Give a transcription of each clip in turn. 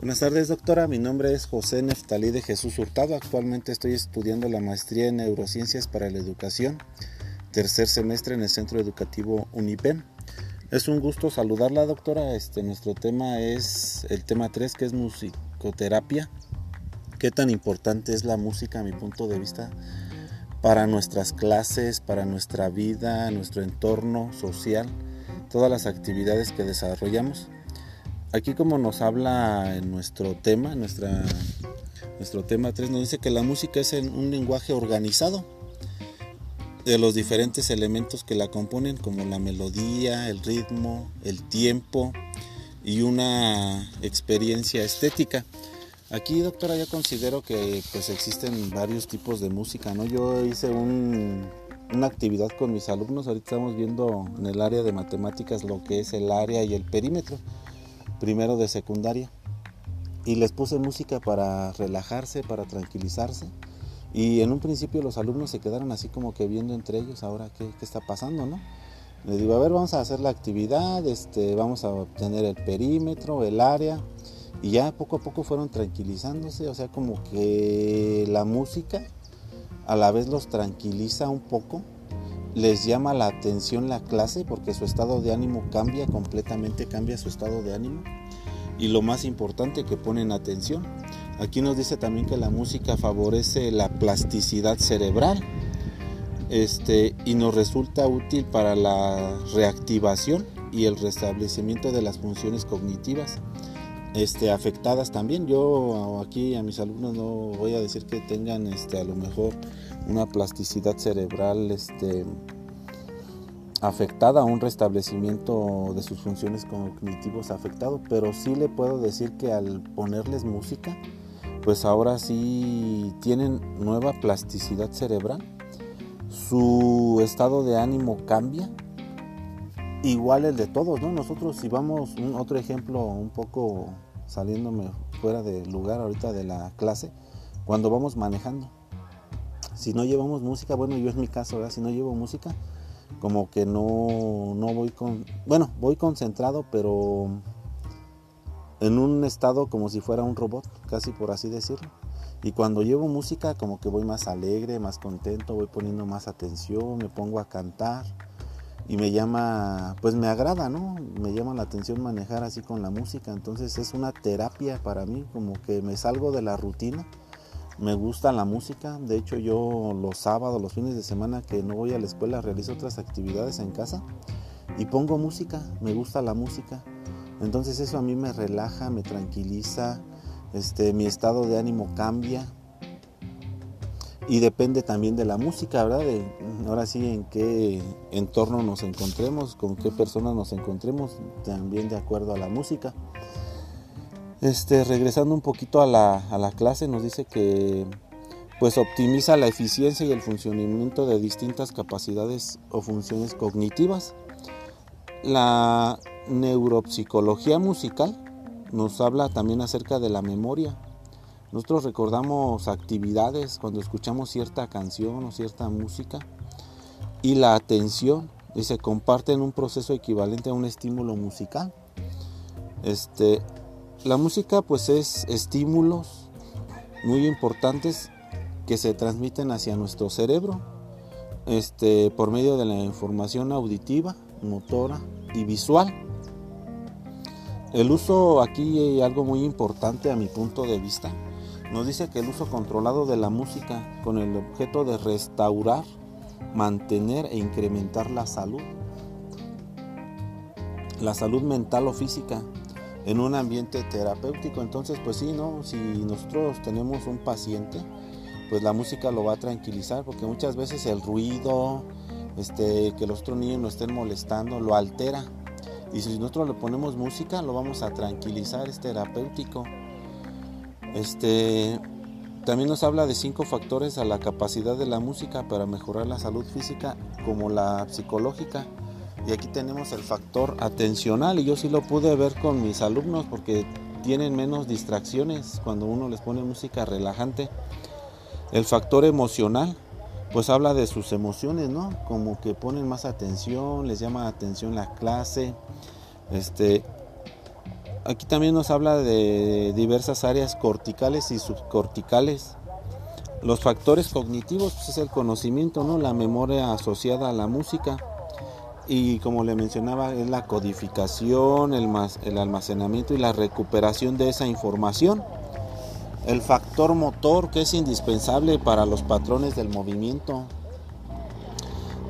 Buenas tardes, doctora. Mi nombre es José Neftalí de Jesús Hurtado. Actualmente estoy estudiando la maestría en Neurociencias para la Educación, tercer semestre en el Centro Educativo UNIPEM. Es un gusto saludarla, doctora. Este, nuestro tema es el tema 3, que es musicoterapia. ¿Qué tan importante es la música a mi punto de vista para nuestras clases, para nuestra vida, nuestro entorno social, todas las actividades que desarrollamos? Aquí como nos habla en nuestro tema, nuestra, nuestro tema 3 nos dice que la música es un lenguaje organizado de los diferentes elementos que la componen como la melodía, el ritmo, el tiempo y una experiencia estética. Aquí, doctora, yo considero que pues existen varios tipos de música, ¿no? Yo hice una actividad con mis alumnos, ahorita estamos viendo en el área de matemáticas lo que es el área y el perímetro primero de secundaria. Y les puse música para relajarse, para tranquilizarse. Y en un principio los alumnos se quedaron así como que viendo entre ellos, ahora qué, está pasando, ¿no? Les digo, a ver, vamos a hacer la actividad, este, vamos a obtener el perímetro, el área. Y ya poco a poco fueron tranquilizándose, o sea, como que la música a la vez los tranquiliza un poco, les llama la atención la clase porque su estado de ánimo cambia completamente, cambia su estado de ánimo. Y lo más importante que ponen atención. Aquí nos dice también que la música favorece la plasticidad cerebral este, y nos resulta útil para la reactivación y el restablecimiento de las funciones cognitivas este, afectadas también. Yo aquí a mis alumnos no voy a decir que tengan este, a lo mejor una plasticidad cerebral este, afectada, un restablecimiento de sus funciones cognitivos afectado, pero sí le puedo decir que al ponerles música, pues ahora sí tienen nueva plasticidad cerebral, su estado de ánimo cambia, igual el de todos, ¿no? Nosotros si vamos, un otro ejemplo un poco saliéndome fuera del lugar ahorita de la clase, cuando vamos manejando si no llevamos música, bueno, yo es mi caso, ¿verdad? Si no llevo música, como que no, no voy con, bueno, voy concentrado, pero en un estado como si fuera un robot, casi por así decirlo. Y cuando llevo música, como que voy más alegre, más contento, voy poniendo más atención, me pongo a cantar y me llama, pues me agrada, ¿no? Me llama la atención manejar así con la música. Entonces es una terapia para mí, como que me salgo de la rutina me gusta la música, de hecho yo los sábados, los fines de semana que no voy a la escuela, realizo otras actividades en casa y pongo música, me gusta la música. Entonces eso a mí me relaja, me tranquiliza, este, mi estado de ánimo cambia y depende también de la música, ¿verdad? ahora sí en qué entorno nos encontremos, con qué personas nos encontremos, también de acuerdo a la música. Este, regresando un poquito a la, clase, nos dice que pues optimiza la eficiencia y el funcionamiento de distintas capacidades o funciones cognitivas. La neuropsicología musical nos habla también acerca de la memoria. Nosotros recordamos actividades cuando escuchamos cierta canción o cierta música y la atención y se comparten un proceso equivalente a un estímulo musical. Este, la música pues es estímulos muy importantes que se transmiten hacia nuestro cerebro este, por medio de la información auditiva, motora y visual. El uso aquí hay algo muy importante a mi punto de vista. Nos dice que el uso controlado de la música con el objeto de restaurar, mantener e incrementar la salud. La salud mental o física en un ambiente terapéutico. Entonces, pues sí, ¿no? Si nosotros tenemos un paciente, pues la música lo va a tranquilizar, porque muchas veces el ruido, este, que los otros niños nos estén molestando, lo altera. Y si nosotros le ponemos música, lo vamos a tranquilizar, es terapéutico. Este, también nos habla de cinco factores a la capacidad de la música para mejorar la salud física como la psicológica. Y aquí tenemos el factor atencional y yo sí lo pude ver con mis alumnos porque tienen menos distracciones cuando uno les pone música relajante. El factor emocional, pues habla de sus emociones, ¿no? Como que ponen más atención, les llama atención la clase, este, aquí también nos habla de diversas áreas corticales y subcorticales. Los factores cognitivos pues, es el conocimiento, ¿no? la memoria asociada a la música y como le mencionaba es la codificación, el, el almacenamiento y la recuperación de esa información. El factor motor que es indispensable para los patrones del movimiento.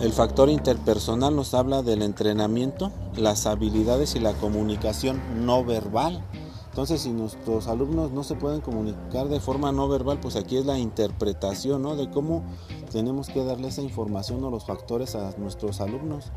El factor interpersonal nos habla del entrenamiento, las habilidades y la comunicación no verbal. Entonces, si nuestros alumnos no se pueden comunicar de forma no verbal, pues aquí es la interpretación, ¿no? De cómo tenemos que darle esa información o los factores a nuestros alumnos.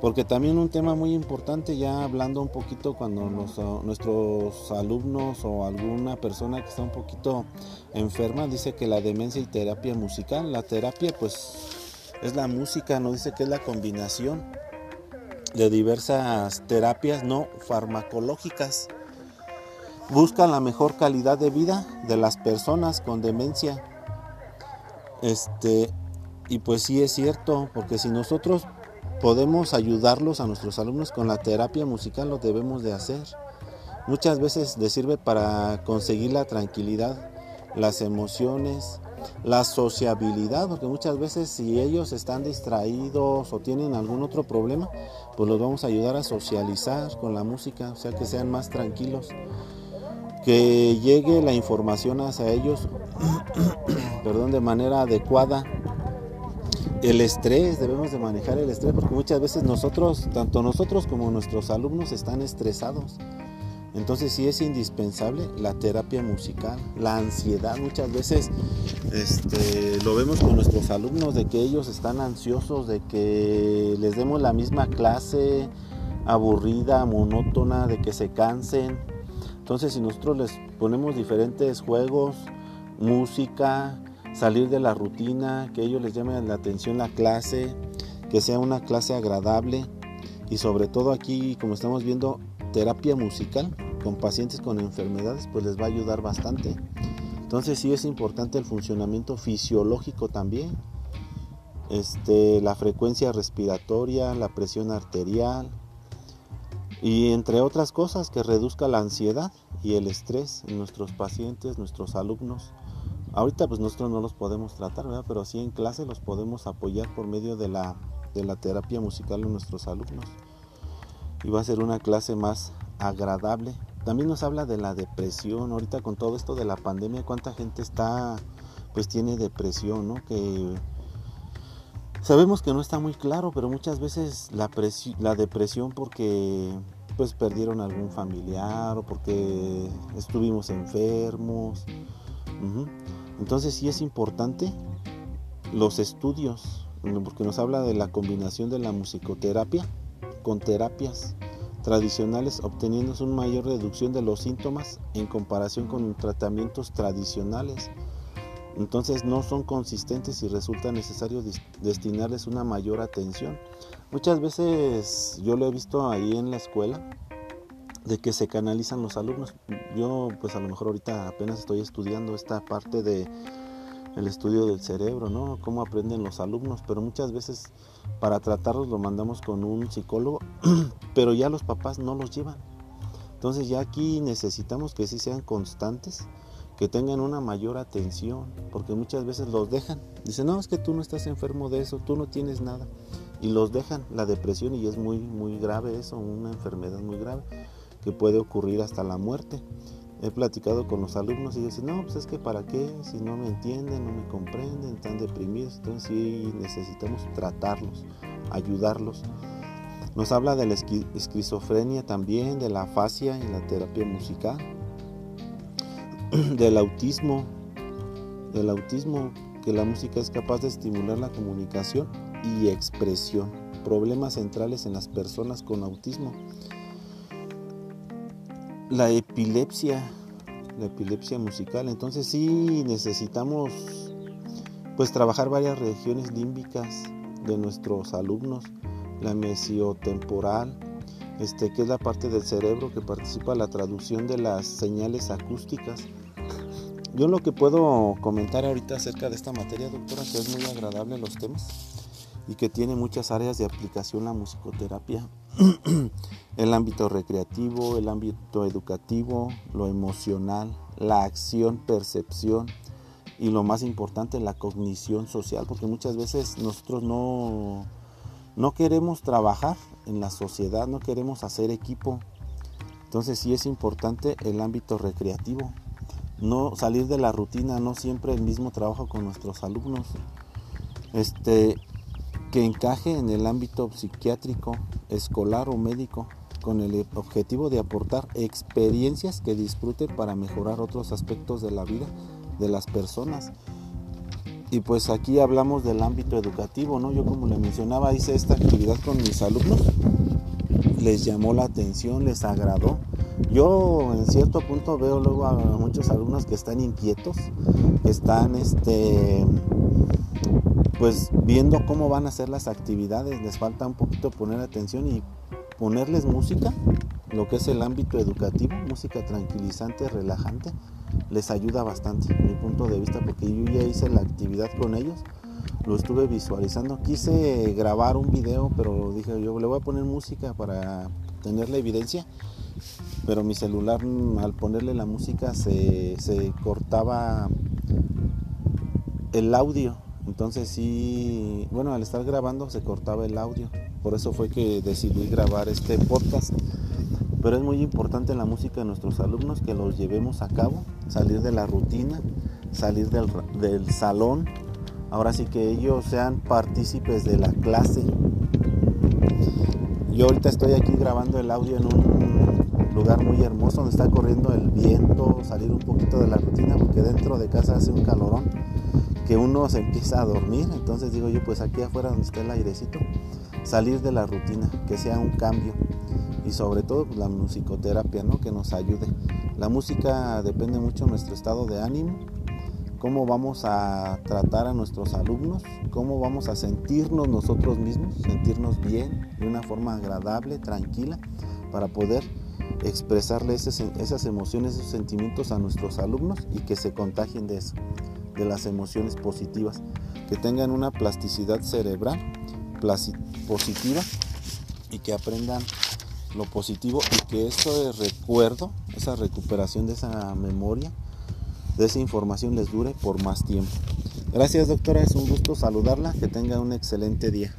Porque también un tema muy importante, ya hablando un poquito cuando nuestros alumnos o alguna persona que está un poquito enferma dice que la demencia y terapia musical, la terapia pues es la música, no dice que es la combinación de diversas terapias no farmacológicas. Buscan la mejor calidad de vida de las personas con demencia. Este, y pues sí es cierto, porque si nosotros podemos ayudarlos a nuestros alumnos con la terapia musical, lo debemos de hacer. Muchas veces les sirve para conseguir la tranquilidad, las emociones, la sociabilidad, porque muchas veces si ellos están distraídos o tienen algún otro problema, pues los vamos a ayudar a socializar con la música, o sea que sean más tranquilos, que llegue la información hacia ellos, perdón, de manera adecuada el estrés, debemos de manejar el estrés porque muchas veces nosotros, tanto nosotros como nuestros alumnos están estresados. Entonces sí es indispensable la terapia musical, la ansiedad muchas veces este, lo vemos con nuestros alumnos de que ellos están ansiosos de que les demos la misma clase aburrida, monótona, de que se cansen. Entonces si nosotros les ponemos diferentes juegos, música, salir de la rutina, que ellos les llame la atención la clase, que sea una clase agradable y sobre todo aquí, como estamos viendo, terapia musical con pacientes con enfermedades, pues les va a ayudar bastante. Entonces sí es importante el funcionamiento fisiológico también. Este, la frecuencia respiratoria, la presión arterial y entre otras cosas que reduzca la ansiedad y el estrés en nuestros pacientes, nuestros alumnos. Ahorita pues nosotros no los podemos tratar, ¿verdad? pero sí en clase los podemos apoyar por medio de la, de la terapia musical en nuestros alumnos. Y va a ser una clase más agradable. También nos habla de la depresión. Ahorita con todo esto de la pandemia, cuánta gente está, pues tiene depresión, ¿no? Que sabemos que no está muy claro, pero muchas veces la, la depresión porque pues perdieron algún familiar o porque estuvimos enfermos. Entonces sí es importante los estudios, porque nos habla de la combinación de la musicoterapia con terapias tradicionales, obteniendo una mayor reducción de los síntomas en comparación con tratamientos tradicionales. Entonces no son consistentes y resulta necesario destinarles una mayor atención. Muchas veces yo lo he visto ahí en la escuela, de que se canalizan los alumnos. Yo pues a lo mejor ahorita apenas estoy estudiando esta parte de el estudio del cerebro, ¿no? Cómo aprenden los alumnos, pero muchas veces para tratarlos lo mandamos con un psicólogo, pero ya los papás no los llevan. Entonces ya aquí necesitamos que sí sean constantes, que tengan una mayor atención, porque muchas veces los dejan. Dicen, no, es que tú no estás enfermo de eso, tú no tienes nada. Y los dejan la depresión y es muy, muy grave eso, una enfermedad muy grave que puede ocurrir hasta la muerte. He platicado con los alumnos y dicen, no, pues es que para qué, si no me entienden, no me comprenden, están deprimidos, entonces sí necesitamos tratarlos, ayudarlos. Nos habla de la esquizofrenia también, de la afasia y la terapia musical, del autismo, del autismo, que la música es capaz de estimular la comunicación y expresión, problemas centrales en las personas con autismo la epilepsia, la epilepsia musical. Entonces sí necesitamos pues trabajar varias regiones límbicas de nuestros alumnos, la mesiotemporal, este, que es la parte del cerebro que participa en la traducción de las señales acústicas. Yo lo que puedo comentar ahorita acerca de esta materia, doctora, que es muy agradable los temas, y que tiene muchas áreas de aplicación la musicoterapia. el ámbito recreativo, el ámbito educativo, lo emocional, la acción, percepción y lo más importante, la cognición social, porque muchas veces nosotros no, no queremos trabajar en la sociedad, no queremos hacer equipo. Entonces sí es importante el ámbito recreativo, no salir de la rutina, no siempre el mismo trabajo con nuestros alumnos. Este, que encaje en el ámbito psiquiátrico, escolar o médico, con el objetivo de aportar experiencias que disfrute para mejorar otros aspectos de la vida de las personas. Y pues aquí hablamos del ámbito educativo, ¿no? Yo como le mencionaba, hice esta actividad con mis alumnos, les llamó la atención, les agradó. Yo en cierto punto veo luego a muchos alumnos que están inquietos, están este pues viendo cómo van a ser las actividades, les falta un poquito poner atención y ponerles música, lo que es el ámbito educativo, música tranquilizante, relajante, les ayuda bastante, mi punto de vista, porque yo ya hice la actividad con ellos, lo estuve visualizando, quise grabar un video, pero dije yo le voy a poner música para tener la evidencia, pero mi celular al ponerle la música se, se cortaba el audio entonces sí, bueno, al estar grabando se cortaba el audio. Por eso fue que decidí grabar este podcast. Pero es muy importante la música de nuestros alumnos que los llevemos a cabo, salir de la rutina, salir del, del salón. Ahora sí que ellos sean partícipes de la clase. Yo ahorita estoy aquí grabando el audio en un lugar muy hermoso donde está corriendo el viento, salir un poquito de la rutina porque dentro de casa hace un calorón que uno se empieza a dormir, entonces digo yo, pues aquí afuera donde está el airecito, salir de la rutina, que sea un cambio y sobre todo pues, la musicoterapia, ¿no? Que nos ayude. La música depende mucho de nuestro estado de ánimo, cómo vamos a tratar a nuestros alumnos, cómo vamos a sentirnos nosotros mismos, sentirnos bien, de una forma agradable, tranquila, para poder expresarle esas emociones, esos sentimientos a nuestros alumnos y que se contagien de eso de las emociones positivas, que tengan una plasticidad cerebral positiva y que aprendan lo positivo y que eso de recuerdo, esa recuperación de esa memoria, de esa información les dure por más tiempo. Gracias doctora, es un gusto saludarla, que tenga un excelente día.